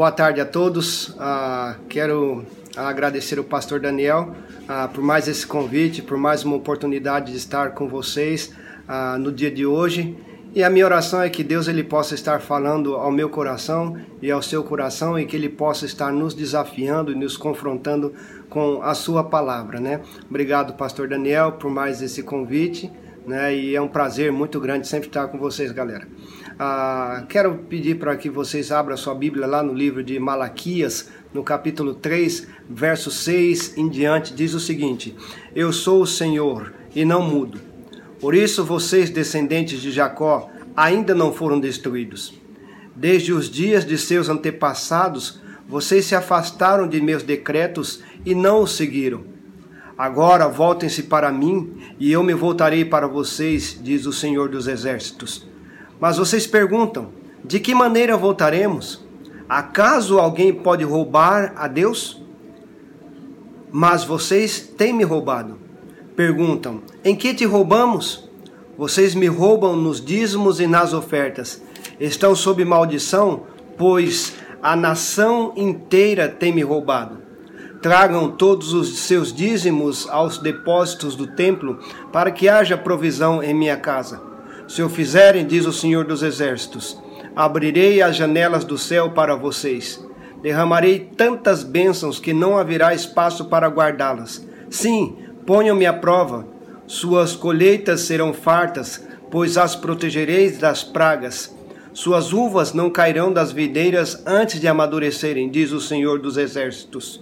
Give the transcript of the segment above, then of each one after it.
Boa tarde a todos. Uh, quero agradecer o pastor Daniel uh, por mais esse convite, por mais uma oportunidade de estar com vocês uh, no dia de hoje. E a minha oração é que Deus ele possa estar falando ao meu coração e ao seu coração e que ele possa estar nos desafiando e nos confrontando com a sua palavra, né? Obrigado, pastor Daniel, por mais esse convite, né? E é um prazer muito grande sempre estar com vocês, galera. Ah, quero pedir para que vocês abram sua Bíblia lá no livro de Malaquias, no capítulo 3, verso 6 em diante, diz o seguinte: Eu sou o Senhor e não mudo. Por isso vocês, descendentes de Jacó, ainda não foram destruídos. Desde os dias de seus antepassados, vocês se afastaram de meus decretos e não os seguiram. Agora voltem-se para mim, e eu me voltarei para vocês, diz o Senhor dos Exércitos. Mas vocês perguntam: de que maneira voltaremos? Acaso alguém pode roubar a Deus? Mas vocês têm me roubado. Perguntam: em que te roubamos? Vocês me roubam nos dízimos e nas ofertas. Estão sob maldição, pois a nação inteira tem me roubado. Tragam todos os seus dízimos aos depósitos do templo, para que haja provisão em minha casa. Se o fizerem, diz o Senhor dos Exércitos, abrirei as janelas do céu para vocês. Derramarei tantas bênçãos que não haverá espaço para guardá-las. Sim, ponham-me à prova. Suas colheitas serão fartas, pois as protegereis das pragas. Suas uvas não cairão das videiras antes de amadurecerem, diz o Senhor dos Exércitos.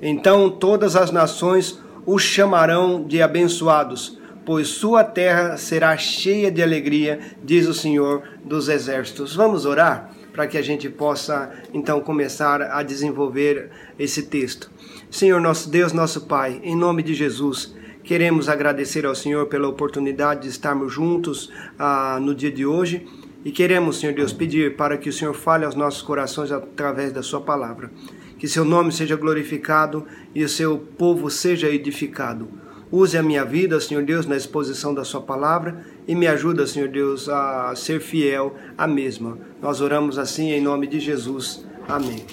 Então todas as nações o chamarão de abençoados pois sua terra será cheia de alegria, diz o Senhor dos Exércitos. Vamos orar para que a gente possa então começar a desenvolver esse texto. Senhor nosso Deus, nosso Pai, em nome de Jesus, queremos agradecer ao Senhor pela oportunidade de estarmos juntos ah, no dia de hoje. E queremos, Senhor Deus, pedir para que o Senhor fale aos nossos corações através da Sua palavra. Que seu nome seja glorificado e o seu povo seja edificado. Use a minha vida, Senhor Deus, na exposição da Sua palavra e me ajuda, Senhor Deus, a ser fiel à mesma. Nós oramos assim em nome de Jesus. Amém.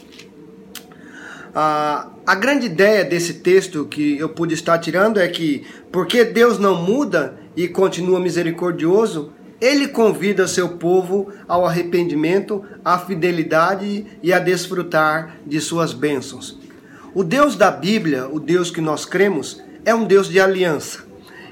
Ah, a grande ideia desse texto que eu pude estar tirando é que, porque Deus não muda e continua misericordioso, ele convida seu povo ao arrependimento, à fidelidade e a desfrutar de suas bênçãos. O Deus da Bíblia, o Deus que nós cremos, é um Deus de aliança.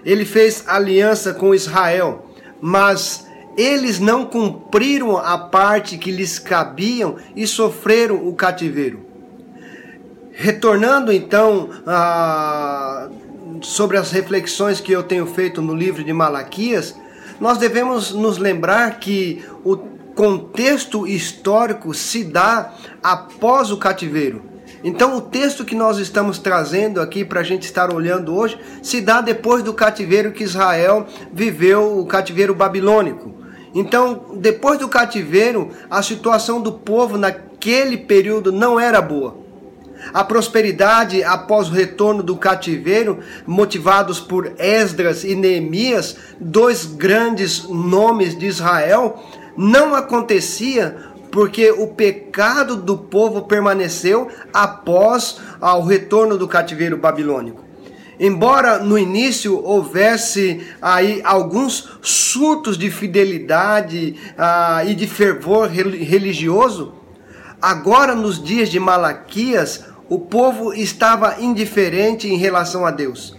Ele fez aliança com Israel, mas eles não cumpriram a parte que lhes cabiam e sofreram o cativeiro. Retornando então a, sobre as reflexões que eu tenho feito no livro de Malaquias, nós devemos nos lembrar que o contexto histórico se dá após o cativeiro. Então, o texto que nós estamos trazendo aqui para a gente estar olhando hoje se dá depois do cativeiro que Israel viveu, o cativeiro babilônico. Então, depois do cativeiro, a situação do povo naquele período não era boa. A prosperidade após o retorno do cativeiro, motivados por Esdras e Neemias, dois grandes nomes de Israel, não acontecia porque o pecado do povo permaneceu após o retorno do cativeiro babilônico. Embora no início houvesse aí alguns surtos de fidelidade ah, e de fervor religioso, agora nos dias de Malaquias o povo estava indiferente em relação a Deus.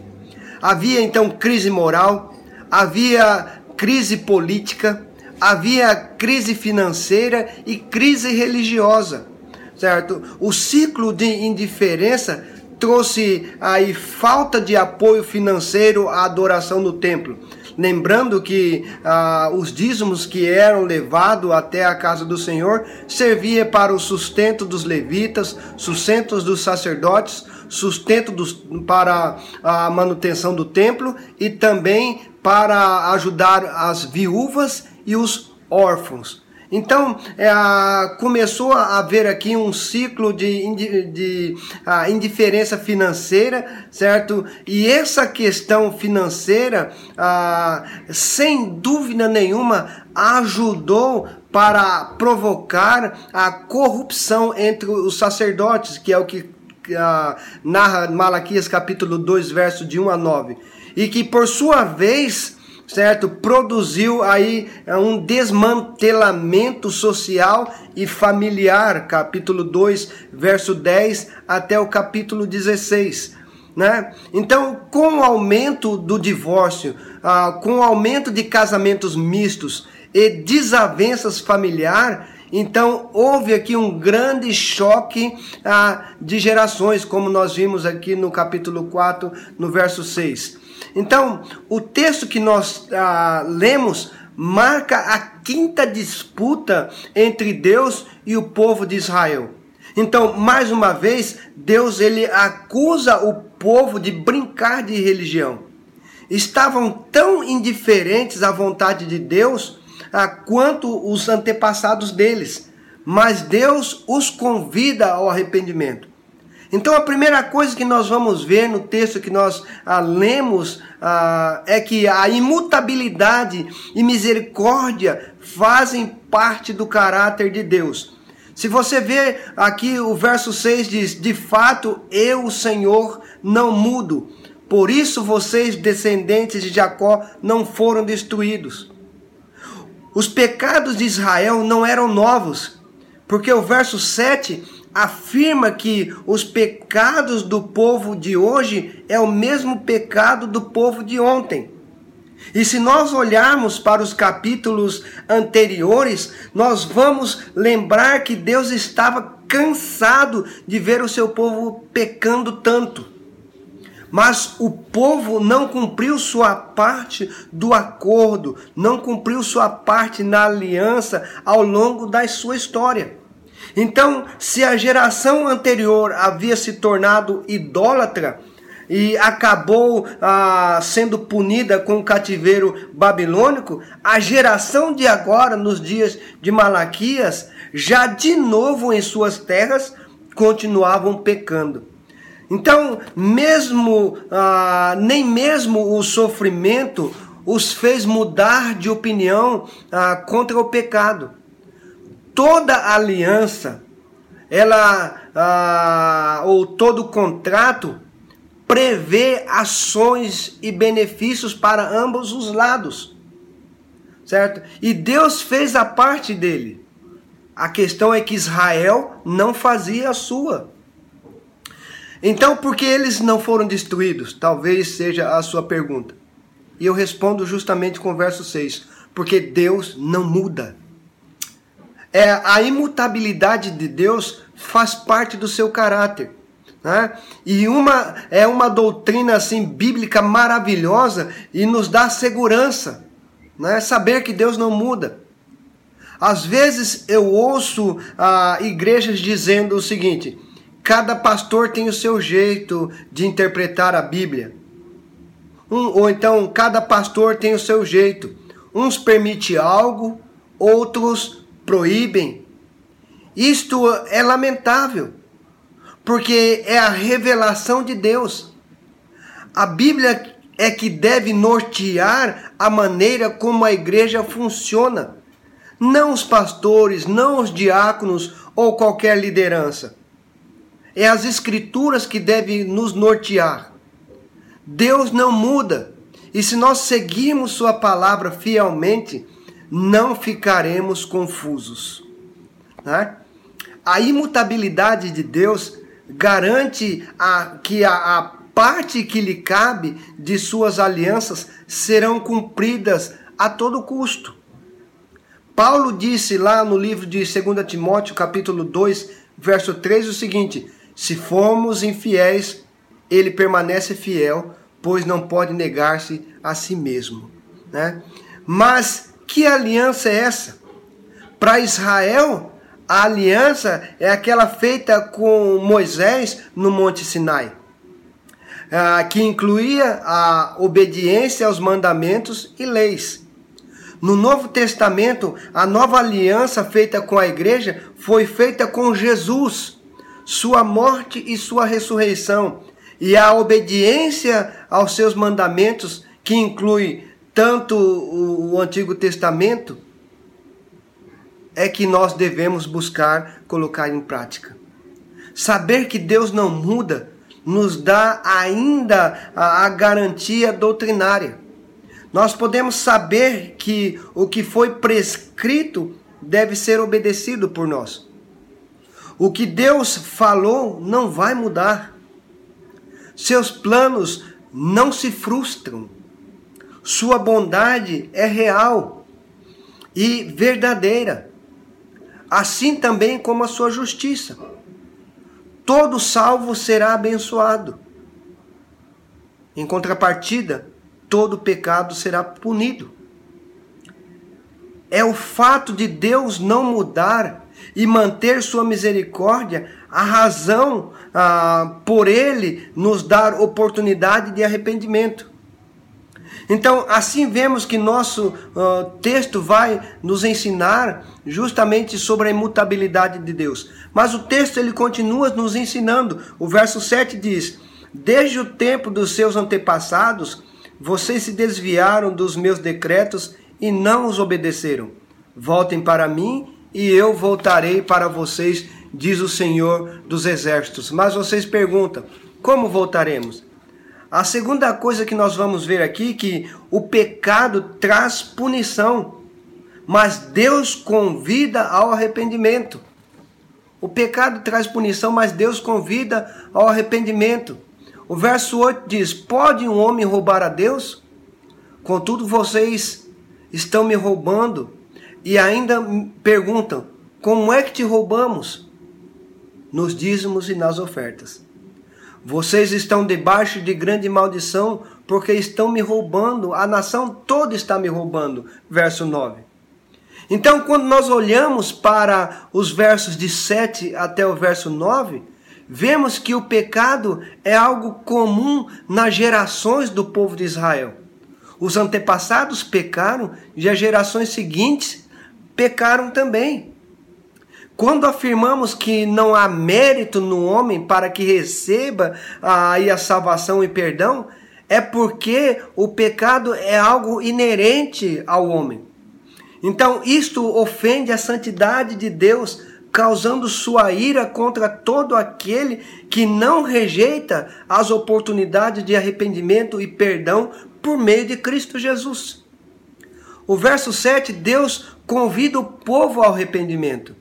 Havia então crise moral, havia crise política, havia crise financeira e crise religiosa, certo? O ciclo de indiferença trouxe aí falta de apoio financeiro à adoração no templo. Lembrando que ah, os dízimos que eram levados até a casa do Senhor servia para o sustento dos levitas, sustento dos sacerdotes, sustento dos, para a manutenção do templo e também para ajudar as viúvas e os órfãos. Então, é, começou a haver aqui um ciclo de, de, indiferença financeira, certo? E essa questão financeira, sem dúvida nenhuma, ajudou para provocar a corrupção entre os sacerdotes, que é o que narra Malaquias capítulo 2, verso de 1 a 9. E que por sua vez, certo, produziu aí uh, um desmantelamento social e familiar, capítulo 2, verso 10 até o capítulo 16. Né? Então, com o aumento do divórcio, uh, com o aumento de casamentos mistos e desavenças familiar, então houve aqui um grande choque uh, de gerações, como nós vimos aqui no capítulo 4, no verso 6. Então, o texto que nós uh, lemos marca a quinta disputa entre Deus e o povo de Israel. Então, mais uma vez, Deus ele acusa o povo de brincar de religião. Estavam tão indiferentes à vontade de Deus ah, quanto os antepassados deles, mas Deus os convida ao arrependimento. Então, a primeira coisa que nós vamos ver no texto que nós ah, lemos ah, é que a imutabilidade e misericórdia fazem parte do caráter de Deus. Se você ver aqui o verso 6 diz: De fato, eu, o Senhor, não mudo. Por isso vocês, descendentes de Jacó, não foram destruídos. Os pecados de Israel não eram novos, porque o verso 7 afirma que os pecados do povo de hoje é o mesmo pecado do povo de ontem. E se nós olharmos para os capítulos anteriores, nós vamos lembrar que Deus estava cansado de ver o seu povo pecando tanto. Mas o povo não cumpriu sua parte do acordo, não cumpriu sua parte na aliança ao longo da sua história. Então, se a geração anterior havia se tornado idólatra, e acabou ah, sendo punida com o cativeiro babilônico, a geração de agora, nos dias de Malaquias, já de novo em suas terras, continuavam pecando. Então, mesmo ah, nem mesmo o sofrimento os fez mudar de opinião ah, contra o pecado. Toda aliança, ela ah, ou todo contrato prevê ações e benefícios para ambos os lados. Certo? E Deus fez a parte dele. A questão é que Israel não fazia a sua. Então, por que eles não foram destruídos? Talvez seja a sua pergunta. E eu respondo justamente com o verso 6. Porque Deus não muda. É, a imutabilidade de Deus faz parte do seu caráter. Né? E uma é uma doutrina assim bíblica maravilhosa e nos dá segurança, né? Saber que Deus não muda. Às vezes eu ouço ah, igrejas dizendo o seguinte: cada pastor tem o seu jeito de interpretar a Bíblia. Um, ou então cada pastor tem o seu jeito. Uns permitem algo, outros proíbem. Isto é lamentável porque é a revelação de Deus. A Bíblia é que deve nortear a maneira como a igreja funciona, não os pastores, não os diáconos ou qualquer liderança. É as Escrituras que devem nos nortear. Deus não muda, e se nós seguirmos Sua palavra fielmente, não ficaremos confusos. Né? A imutabilidade de Deus garante a, que a, a parte que lhe cabe de suas alianças serão cumpridas a todo custo. Paulo disse lá no livro de 2 Timóteo, capítulo 2, verso 3, o seguinte: Se formos infiéis, ele permanece fiel, pois não pode negar-se a si mesmo. Né? Mas que aliança é essa? Para Israel, a aliança é aquela feita com Moisés no Monte Sinai, ah, que incluía a obediência aos mandamentos e leis. No Novo Testamento, a nova aliança feita com a igreja foi feita com Jesus, sua morte e sua ressurreição, e a obediência aos seus mandamentos, que inclui tanto o Antigo Testamento é que nós devemos buscar colocar em prática. Saber que Deus não muda nos dá ainda a, a garantia doutrinária. Nós podemos saber que o que foi prescrito deve ser obedecido por nós. O que Deus falou não vai mudar. Seus planos não se frustram. Sua bondade é real e verdadeira, assim também como a sua justiça. Todo salvo será abençoado. Em contrapartida, todo pecado será punido. É o fato de Deus não mudar e manter sua misericórdia a razão ah, por ele nos dar oportunidade de arrependimento. Então, assim vemos que nosso uh, texto vai nos ensinar justamente sobre a imutabilidade de Deus. Mas o texto ele continua nos ensinando. O verso 7 diz: Desde o tempo dos seus antepassados, vocês se desviaram dos meus decretos e não os obedeceram. Voltem para mim e eu voltarei para vocês, diz o Senhor dos Exércitos. Mas vocês perguntam: como voltaremos? A segunda coisa que nós vamos ver aqui que o pecado traz punição, mas Deus convida ao arrependimento. O pecado traz punição, mas Deus convida ao arrependimento. O verso 8 diz: Pode um homem roubar a Deus? Contudo, vocês estão me roubando e ainda perguntam: Como é que te roubamos? Nos dízimos e nas ofertas. Vocês estão debaixo de grande maldição, porque estão me roubando, a nação toda está me roubando. Verso 9. Então, quando nós olhamos para os versos de 7 até o verso 9, vemos que o pecado é algo comum nas gerações do povo de Israel. Os antepassados pecaram e as gerações seguintes pecaram também. Quando afirmamos que não há mérito no homem para que receba aí a salvação e perdão, é porque o pecado é algo inerente ao homem. Então, isto ofende a santidade de Deus, causando sua ira contra todo aquele que não rejeita as oportunidades de arrependimento e perdão por meio de Cristo Jesus. O verso 7, Deus convida o povo ao arrependimento.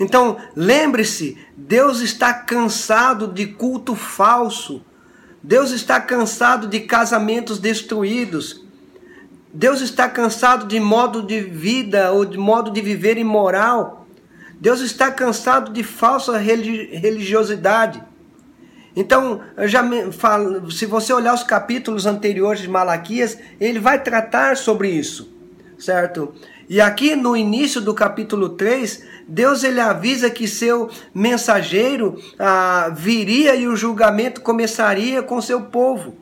Então, lembre-se, Deus está cansado de culto falso. Deus está cansado de casamentos destruídos. Deus está cansado de modo de vida ou de modo de viver imoral. Deus está cansado de falsa religiosidade. Então, já falo, se você olhar os capítulos anteriores de Malaquias, ele vai tratar sobre isso, certo? E aqui no início do capítulo 3, Deus ele avisa que seu mensageiro ah, viria e o julgamento começaria com seu povo.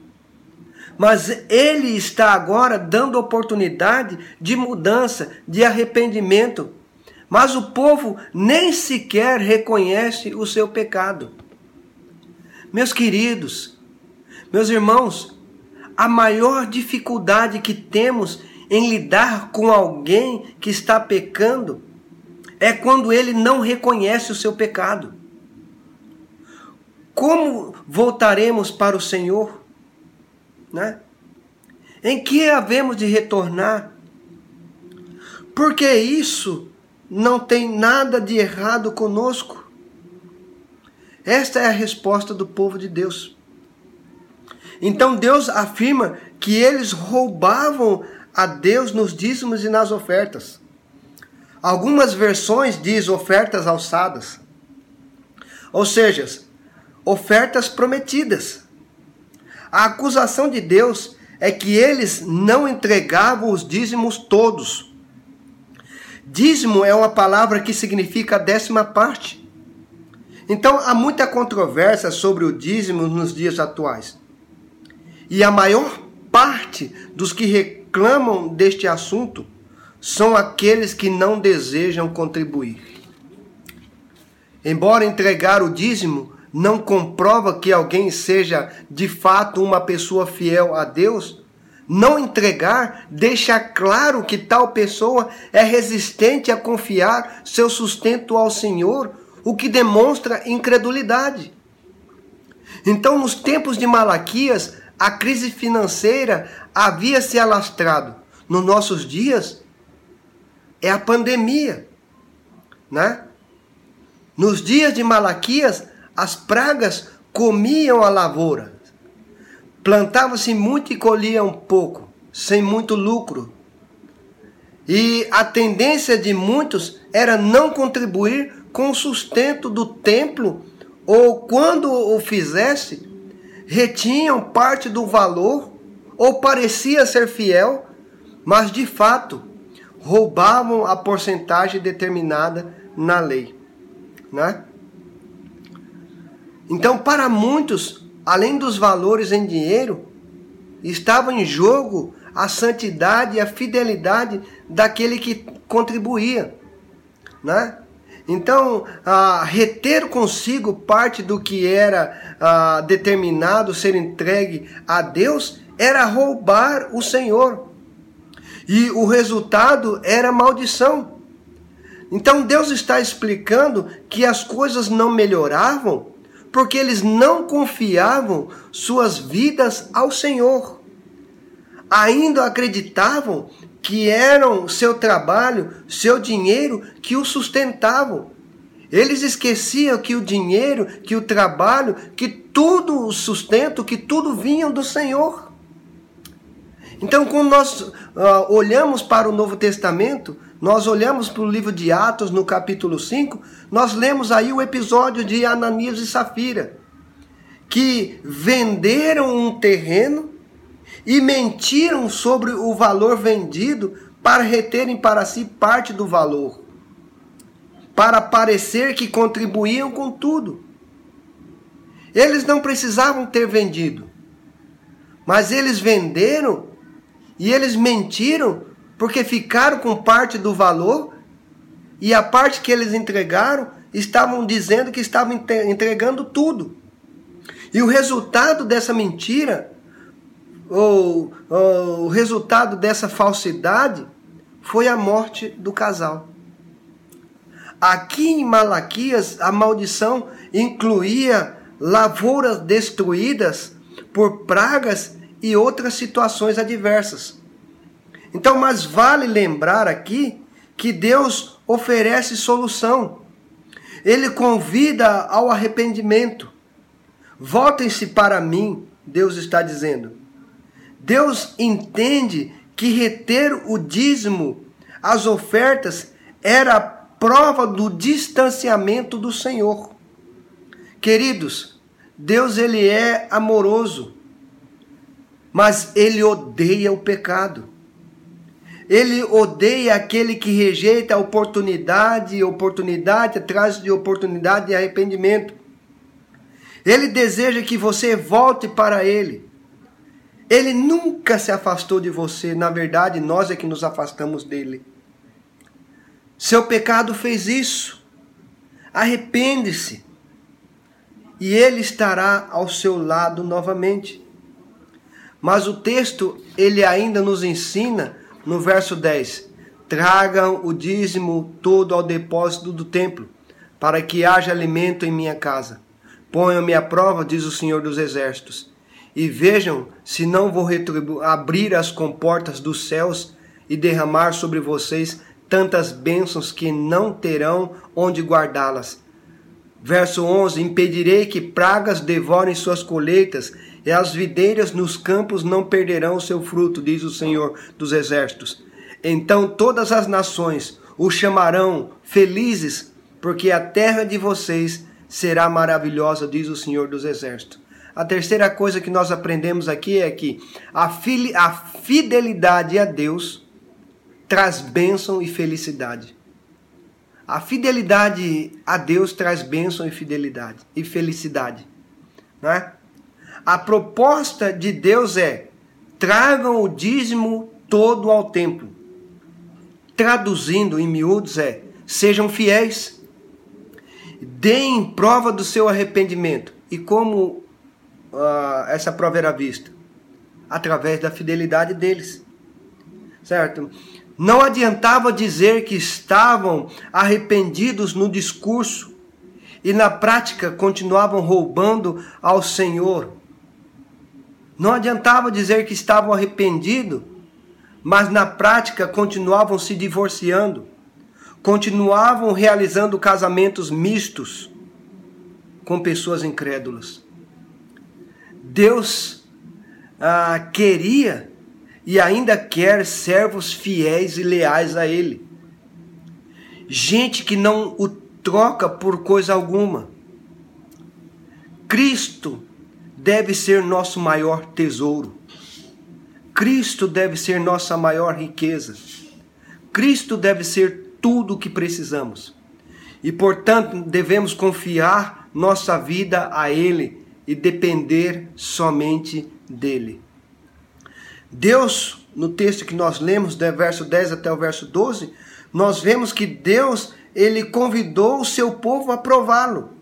Mas ele está agora dando oportunidade de mudança, de arrependimento. Mas o povo nem sequer reconhece o seu pecado. Meus queridos, meus irmãos, a maior dificuldade que temos em lidar com alguém que está pecando é quando ele não reconhece o seu pecado. Como voltaremos para o Senhor? Né? Em que havemos de retornar? Porque isso não tem nada de errado conosco. Esta é a resposta do povo de Deus. Então Deus afirma que eles roubavam a Deus nos dízimos e nas ofertas. Algumas versões diz ofertas alçadas. Ou seja, ofertas prometidas. A acusação de Deus é que eles não entregavam os dízimos todos. Dízimo é uma palavra que significa décima parte. Então há muita controvérsia sobre o dízimo nos dias atuais. E a maior parte dos que reclamam deste assunto são aqueles que não desejam contribuir. Embora entregar o dízimo não comprova que alguém seja de fato uma pessoa fiel a Deus, Não entregar deixa claro que tal pessoa é resistente a confiar seu sustento ao Senhor, o que demonstra incredulidade. Então, nos tempos de Malaquias, a crise financeira havia se alastrado. Nos nossos dias, é a pandemia, né? Nos dias de Malaquias, as pragas comiam a lavoura. Plantava-se muito e colhiam pouco, sem muito lucro. E a tendência de muitos era não contribuir com o sustento do templo, ou quando o fizesse, retinham parte do valor, ou parecia ser fiel, mas de fato roubavam a porcentagem determinada na lei, né? Então, para muitos, além dos valores em dinheiro, estava em jogo a santidade e a fidelidade daquele que contribuía, né? Então, ah, reter consigo parte do que era ah, determinado ser entregue a Deus era roubar o Senhor. E o resultado era maldição. Então Deus está explicando que as coisas não melhoravam porque eles não confiavam suas vidas ao Senhor. Ainda acreditavam que eram seu trabalho, seu dinheiro que o sustentavam. Eles esqueciam que o dinheiro, que o trabalho, que tudo o sustento, que tudo vinham do Senhor. Então, quando nós uh, olhamos para o Novo Testamento, nós olhamos para o livro de Atos, no capítulo 5, nós lemos aí o episódio de Ananias e Safira, que venderam um terreno e mentiram sobre o valor vendido para reterem para si parte do valor, para parecer que contribuíam com tudo. Eles não precisavam ter vendido, mas eles venderam e eles mentiram porque ficaram com parte do valor e a parte que eles entregaram estavam dizendo que estavam entregando tudo. E o resultado dessa mentira, ou, ou o resultado dessa falsidade, foi a morte do casal. Aqui em Malaquias, a maldição incluía lavouras destruídas por pragas e outras situações adversas. Então, mas vale lembrar aqui que Deus oferece solução. Ele convida ao arrependimento. Voltem-se para mim, Deus está dizendo. Deus entende que reter o dízimo, as ofertas, era prova do distanciamento do Senhor. Queridos, Deus ele é amoroso, mas ele odeia o pecado. Ele odeia aquele que rejeita a oportunidade, oportunidade atrás de oportunidade de arrependimento. Ele deseja que você volte para ele. Ele nunca se afastou de você, na verdade, nós é que nos afastamos dele. Seu pecado fez isso. Arrepende-se. E ele estará ao seu lado novamente. Mas o texto, ele ainda nos ensina no verso 10: Tragam o dízimo todo ao depósito do templo, para que haja alimento em minha casa. Ponham-me à prova, diz o Senhor dos Exércitos, e vejam se não vou abrir as comportas dos céus e derramar sobre vocês tantas bênçãos que não terão onde guardá-las. Verso 11: Impedirei que pragas devorem suas colheitas e as videiras nos campos não perderão o seu fruto, diz o Senhor dos Exércitos. Então todas as nações o chamarão felizes, porque a terra de vocês será maravilhosa, diz o Senhor dos Exércitos. A terceira coisa que nós aprendemos aqui é que a, a fidelidade a Deus traz bênção e felicidade. A fidelidade a Deus traz bênção e fidelidade e felicidade, não é? A proposta de Deus é: tragam o dízimo todo ao templo. Traduzindo em miúdos é: sejam fiéis, deem prova do seu arrependimento. E como uh, essa prova era vista? através da fidelidade deles. Certo? Não adiantava dizer que estavam arrependidos no discurso e na prática continuavam roubando ao Senhor. Não adiantava dizer que estavam arrependidos, mas na prática continuavam se divorciando, continuavam realizando casamentos mistos com pessoas incrédulas. Deus ah, queria e ainda quer servos fiéis e leais a Ele. Gente que não o troca por coisa alguma. Cristo deve ser nosso maior tesouro. Cristo deve ser nossa maior riqueza. Cristo deve ser tudo o que precisamos. E, portanto, devemos confiar nossa vida a Ele e depender somente dele. Deus, no texto que nós lemos, do verso 10 até o verso 12, nós vemos que Deus, ele convidou o seu povo a prová-lo.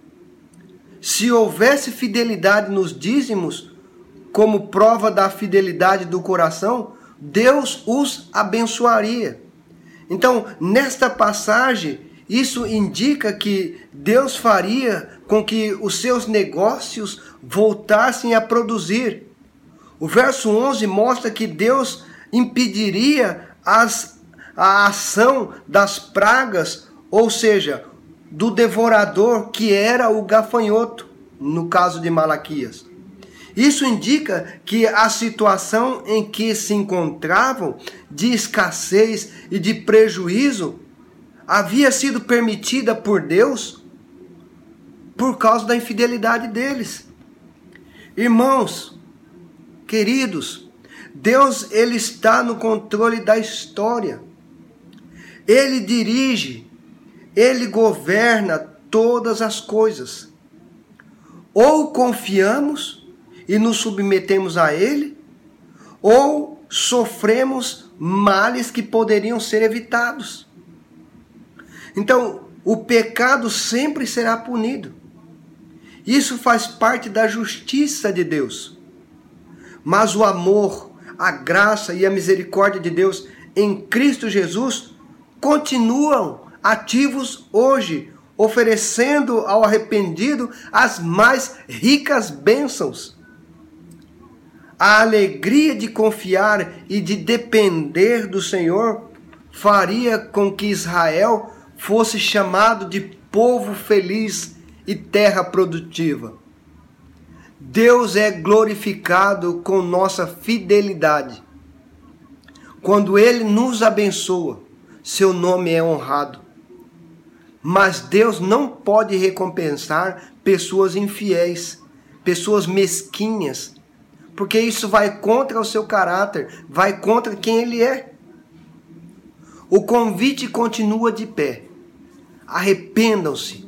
Se houvesse fidelidade nos dízimos, como prova da fidelidade do coração, Deus os abençoaria. Então, nesta passagem, isso indica que Deus faria com que os seus negócios voltassem a produzir. O verso 11 mostra que Deus impediria as, a ação das pragas, ou seja, do devorador que era o gafanhoto, no caso de Malaquias. Isso indica que a situação em que se encontravam de escassez e de prejuízo havia sido permitida por Deus por causa da infidelidade deles. Irmãos, queridos, Deus ele está no controle da história. Ele dirige, ele governa todas as coisas. Ou confiamos e nos submetemos a ele, ou sofremos males que poderiam ser evitados. Então, o pecado sempre será punido. Isso faz parte da justiça de Deus. Mas o amor, a graça e a misericórdia de Deus em Cristo Jesus continuam ativos hoje, oferecendo ao arrependido as mais ricas bênçãos. A alegria de confiar e de depender do Senhor faria com que Israel fosse chamado de povo feliz e terra produtiva. Deus é glorificado com nossa fidelidade. Quando Ele nos abençoa, seu nome é honrado. Mas Deus não pode recompensar pessoas infiéis, pessoas mesquinhas, porque isso vai contra o seu caráter, vai contra quem Ele é. O convite continua de pé arrependam-se,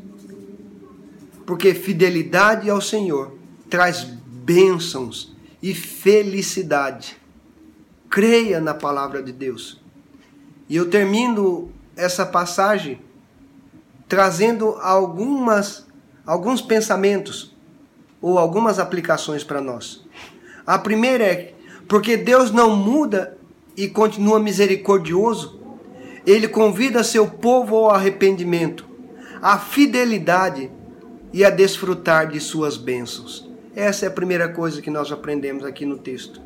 porque fidelidade ao Senhor traz bênçãos e felicidade. Creia na palavra de Deus. E eu termino essa passagem trazendo algumas alguns pensamentos ou algumas aplicações para nós. A primeira é porque Deus não muda e continua misericordioso ele convida seu povo ao arrependimento, à fidelidade e a desfrutar de suas bênçãos. Essa é a primeira coisa que nós aprendemos aqui no texto.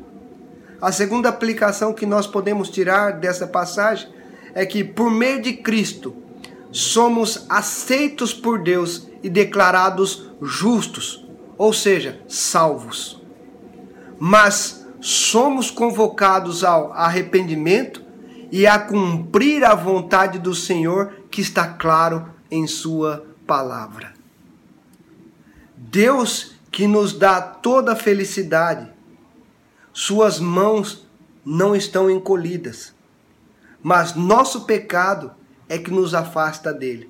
A segunda aplicação que nós podemos tirar dessa passagem é que, por meio de Cristo, somos aceitos por Deus e declarados justos, ou seja, salvos. Mas somos convocados ao arrependimento e a cumprir a vontade do Senhor que está claro em Sua palavra. Deus que nos dá toda a felicidade, Suas mãos não estão encolhidas, mas nosso pecado é que nos afasta dele.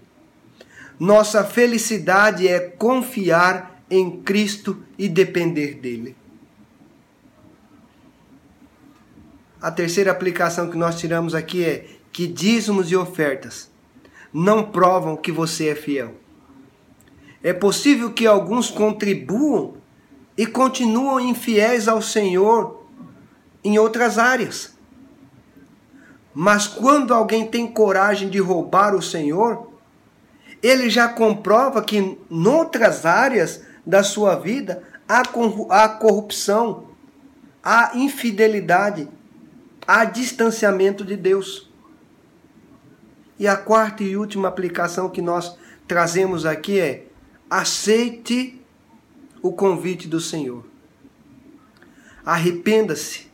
Nossa felicidade é confiar em Cristo e depender dele. A terceira aplicação que nós tiramos aqui é que dízimos e ofertas não provam que você é fiel. É possível que alguns contribuam e continuam infiéis ao Senhor em outras áreas. Mas quando alguém tem coragem de roubar o Senhor, ele já comprova que em outras áreas da sua vida há corrupção, há infidelidade, há distanciamento de Deus. E a quarta e última aplicação que nós trazemos aqui é: aceite o convite do Senhor. Arrependa-se.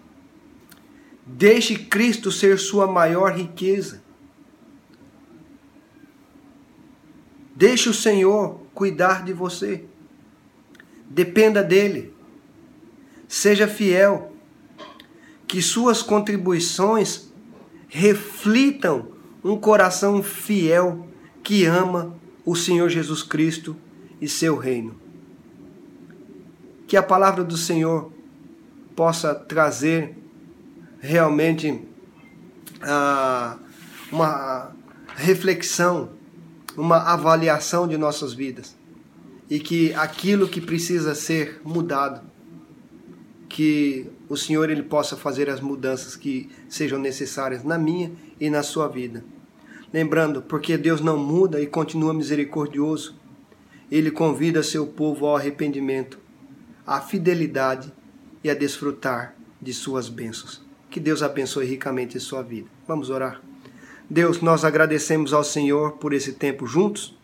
Deixe Cristo ser sua maior riqueza. Deixe o Senhor cuidar de você. Dependa dele. Seja fiel. Que suas contribuições reflitam um coração fiel que ama o Senhor Jesus Cristo e seu reino. Que a palavra do Senhor possa trazer realmente ah, uma reflexão, uma avaliação de nossas vidas e que aquilo que precisa ser mudado, que o Senhor ele possa fazer as mudanças que sejam necessárias na minha e na sua vida. Lembrando, porque Deus não muda e continua misericordioso, ele convida seu povo ao arrependimento, à fidelidade e a desfrutar de suas bênçãos. Que Deus abençoe ricamente sua vida. Vamos orar. Deus, nós agradecemos ao Senhor por esse tempo juntos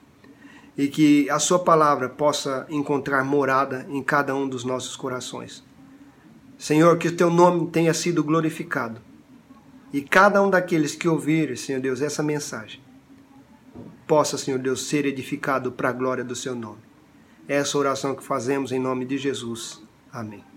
e que a Sua palavra possa encontrar morada em cada um dos nossos corações. Senhor, que o Teu nome tenha sido glorificado e cada um daqueles que ouvirem, Senhor Deus, essa mensagem possa, Senhor Deus, ser edificado para a glória do Seu nome. É essa oração que fazemos em nome de Jesus. Amém.